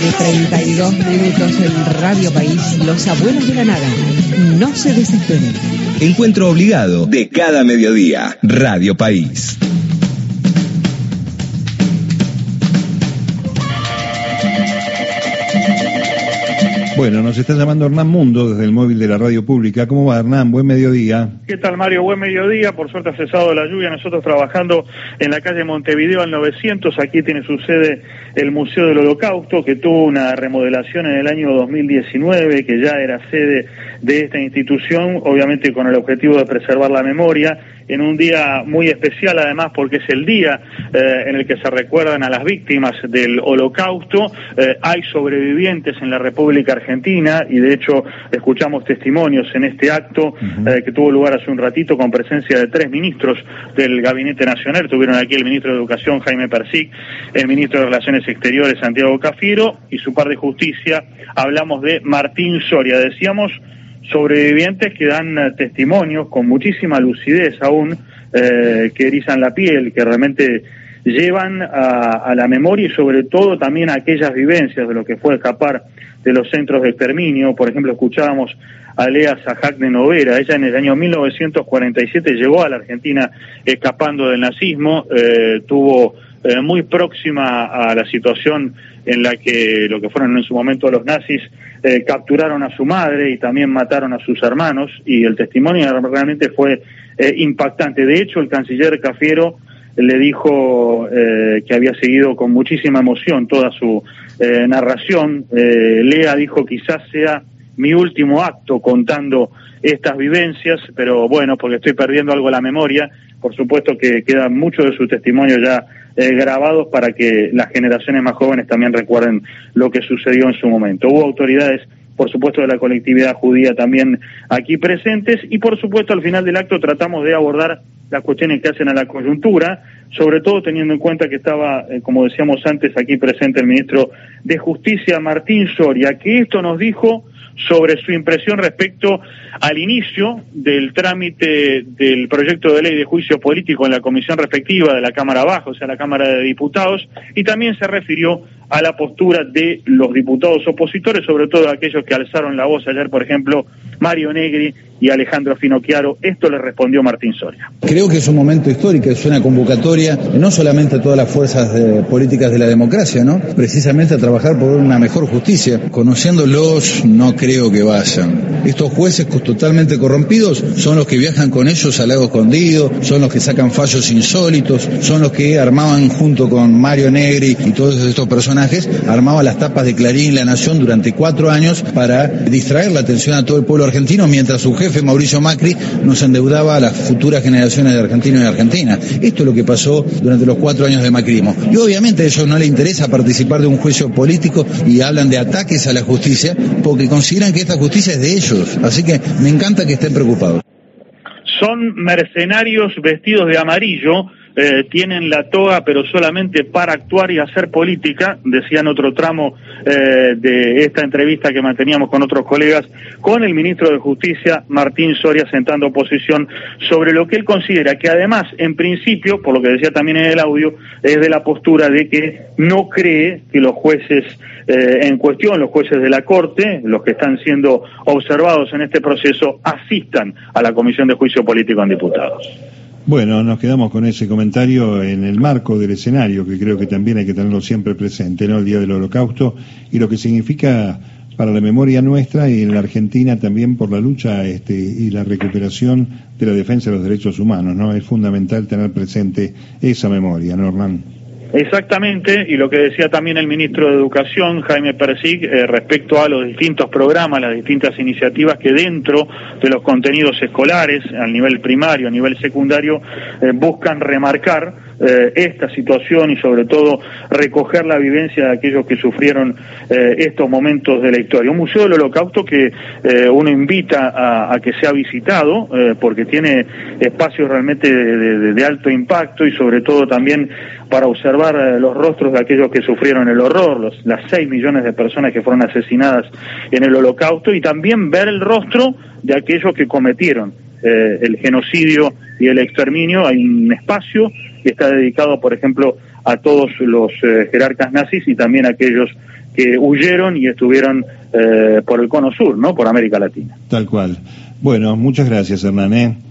32 minutos en Radio País, Los Abuelos de la Nada. No se desesperen. Encuentro obligado de cada mediodía. Radio País. Bueno, nos está llamando Hernán Mundo desde el móvil de la radio pública. ¿Cómo va Hernán? Buen mediodía. ¿Qué tal Mario? Buen mediodía. Por suerte ha cesado la lluvia. Nosotros trabajando en la calle Montevideo al 900. Aquí tiene su sede el Museo del Holocausto, que tuvo una remodelación en el año 2019, que ya era sede de esta institución, obviamente con el objetivo de preservar la memoria en un día muy especial además porque es el día eh, en el que se recuerdan a las víctimas del holocausto. Eh, hay sobrevivientes en la República Argentina y de hecho escuchamos testimonios en este acto eh, que tuvo lugar hace un ratito con presencia de tres ministros del Gabinete Nacional. Tuvieron aquí el ministro de Educación Jaime Persic, el ministro de Relaciones Exteriores Santiago Cafiero y su par de Justicia. Hablamos de Martín Soria. Decíamos sobrevivientes que dan eh, testimonios con muchísima lucidez aún, eh, que erizan la piel, que realmente llevan a, la memoria y sobre todo también a aquellas vivencias de lo que fue escapar de los centros de exterminio. Por ejemplo, escuchábamos a Lea Sajak de Novera. Ella en el año 1947 llegó a la Argentina escapando del nazismo, eh, tuvo muy próxima a la situación en la que lo que fueron en su momento los nazis eh, capturaron a su madre y también mataron a sus hermanos y el testimonio realmente fue eh, impactante. De hecho, el canciller Cafiero le dijo eh, que había seguido con muchísima emoción toda su narración. Lea dijo quizás sea mi último acto contando estas vivencias, pero bueno, porque estoy perdiendo algo la memoria, por supuesto que queda mucho de su testimonio ya eh, grabados para que las generaciones más jóvenes también recuerden lo que sucedió en su momento. Hubo autoridades por supuesto de la colectividad judía también aquí presentes y por supuesto al final del acto tratamos de abordar las cuestiones que hacen a la coyuntura, sobre todo teniendo en cuenta que estaba, eh, como decíamos antes, aquí presente el ministro de Justicia, Martín Soria, que esto nos dijo sobre su impresión respecto al inicio del trámite del proyecto de ley de juicio político en la comisión respectiva de la Cámara Baja, o sea, la Cámara de Diputados, y también se refirió a la postura de los diputados opositores, sobre todo aquellos que alzaron la voz ayer, por ejemplo, Mario Negri y Alejandro Finocchiaro. Esto le respondió Martín Soria. Creo que es un momento histórico, es una convocatoria no solamente a todas las fuerzas políticas de la democracia, ¿no? Precisamente a trabajar por una mejor justicia. Conociéndolos, no creo que vayan. Estos jueces totalmente corrompidos son los que viajan con ellos al lago escondido, son los que sacan fallos insólitos, son los que armaban junto con Mario Negri y todos estos personajes, armaban las tapas de Clarín y La Nación durante cuatro años para distraer la atención a todo el pueblo argentino mientras su jefe Mauricio Macri nos endeudaba a las futuras generaciones de argentinos y argentinas. Esto es lo que pasó durante los cuatro años de macrismo. Y obviamente a ellos no les interesa participar de un juicio político y hablan de ataques a la justicia porque consideran que esta justicia es de ellos. Así que me encanta que estén preocupados. Son mercenarios vestidos de amarillo eh, tienen la toga pero solamente para actuar y hacer política, decía en otro tramo eh, de esta entrevista que manteníamos con otros colegas, con el ministro de Justicia, Martín Soria, sentando posición sobre lo que él considera que además, en principio, por lo que decía también en el audio, es de la postura de que no cree que los jueces eh, en cuestión, los jueces de la Corte, los que están siendo observados en este proceso, asistan a la Comisión de Juicio Político en Diputados. Bueno, nos quedamos con ese comentario en el marco del escenario, que creo que también hay que tenerlo siempre presente, ¿no? El Día del Holocausto y lo que significa para la memoria nuestra y en la Argentina también por la lucha este, y la recuperación de la defensa de los derechos humanos, ¿no? Es fundamental tener presente esa memoria, ¿no, Hernán? Exactamente, y lo que decía también el ministro de Educación, Jaime Persig, eh, respecto a los distintos programas, las distintas iniciativas que dentro de los contenidos escolares, a nivel primario, a nivel secundario, eh, buscan remarcar eh, esta situación y sobre todo recoger la vivencia de aquellos que sufrieron eh, estos momentos de la historia. Un museo del holocausto que eh, uno invita a, que sea visitado porque tiene espacios realmente de, alto impacto y sobre todo también para observar los rostros de aquellos que sufrieron el horror, los, las seis millones de personas que fueron asesinadas en el holocausto y también ver el rostro de aquellos que cometieron el genocidio y el exterminio. Hay un espacio que está dedicado, por ejemplo, a todos los eh, jerarcas nazis y también a aquellos que huyeron y estuvieron eh, por el cono sur, ¿no? Por América Latina. Tal cual. Bueno, muchas gracias, Hernán. ¿eh?